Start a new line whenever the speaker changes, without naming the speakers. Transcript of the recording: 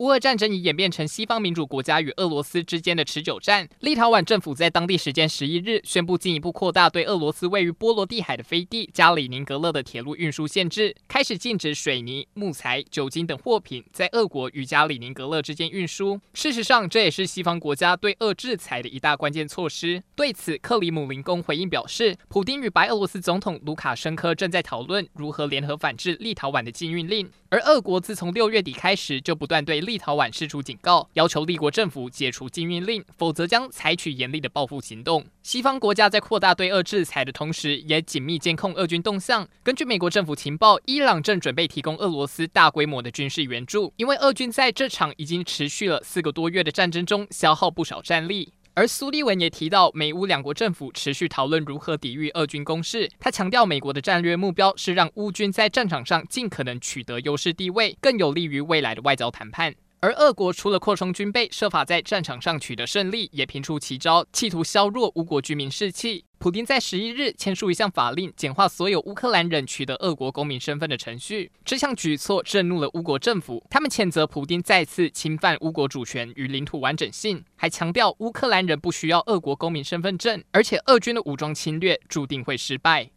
乌俄战争已演变成西方民主国家与俄罗斯之间的持久战。立陶宛政府在当地时间十一日宣布，进一步扩大对俄罗斯位于波罗的海的飞地加里宁格勒的铁路运输限制，开始禁止水泥、木材、酒精等货品在俄国与加里宁格勒之间运输。事实上，这也是西方国家对俄制裁的一大关键措施。对此，克里姆林宫回应表示，普丁与白俄罗斯总统卢卡申科正在讨论如何联合反制立陶宛的禁运令，而俄国自从六月底开始就不断对立陶宛释出警告，要求立国政府解除禁运令，否则将采取严厉的报复行动。西方国家在扩大对俄制裁的同时，也紧密监控俄军动向。根据美国政府情报，伊朗正准备提供俄罗斯大规模的军事援助，因为俄军在这场已经持续了四个多月的战争中消耗不少战力。而苏利文也提到，美乌两国政府持续讨论如何抵御俄军攻势。他强调，美国的战略目标是让乌军在战场上尽可能取得优势地位，更有利于未来的外交谈判。而俄国除了扩充军备，设法在战场上取得胜利，也频出奇招，企图削弱乌国居民士气。普丁在十一日签署一项法令，简化所有乌克兰人取得俄国公民身份的程序。这项举措震怒了乌国政府，他们谴责普丁再次侵犯乌国主权与领土完整性，还强调乌克兰人不需要俄国公民身份证，而且俄军的武装侵略注定会失败。